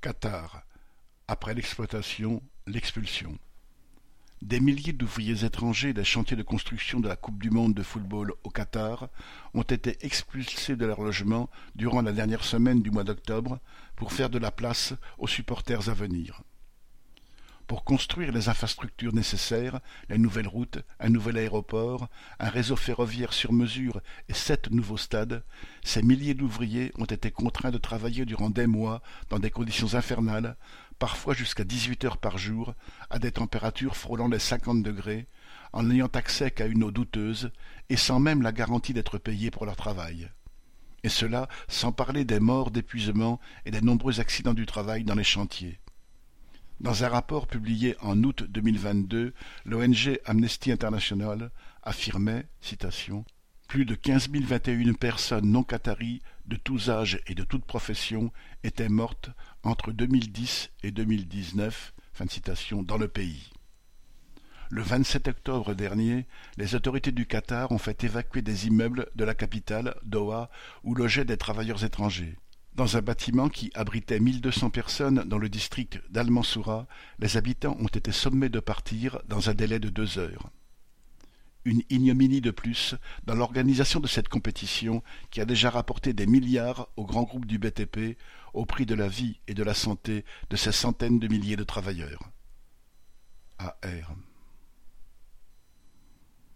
Qatar. Après l'exploitation, l'expulsion. Des milliers d'ouvriers étrangers des chantiers de construction de la Coupe du monde de football au Qatar ont été expulsés de leur logement durant la dernière semaine du mois d'octobre pour faire de la place aux supporters à venir. Pour construire les infrastructures nécessaires, les nouvelles routes, un nouvel aéroport, un réseau ferroviaire sur mesure et sept nouveaux stades, ces milliers d'ouvriers ont été contraints de travailler durant des mois dans des conditions infernales parfois jusqu'à dix-huit heures par jour, à des températures frôlant les cinquante degrés, en n'ayant accès qu'à une eau douteuse, et sans même la garantie d'être payés pour leur travail. Et cela sans parler des morts d'épuisement et des nombreux accidents du travail dans les chantiers. Dans un rapport publié en août 2022, l'ONG Amnesty International affirmait, citation, plus de quinze mille vingt et une personnes non qataries de tous âges et de toutes professions étaient mortes entre 2010 et 2019 fin de citation, dans le pays. Le 27 octobre dernier, les autorités du Qatar ont fait évacuer des immeubles de la capitale, Doha, où logeaient des travailleurs étrangers. Dans un bâtiment qui abritait 1200 personnes dans le district d'Al-Mansoura, les habitants ont été sommés de partir dans un délai de deux heures une ignominie de plus dans l'organisation de cette compétition qui a déjà rapporté des milliards au grand groupe du BTP au prix de la vie et de la santé de ces centaines de milliers de travailleurs. AR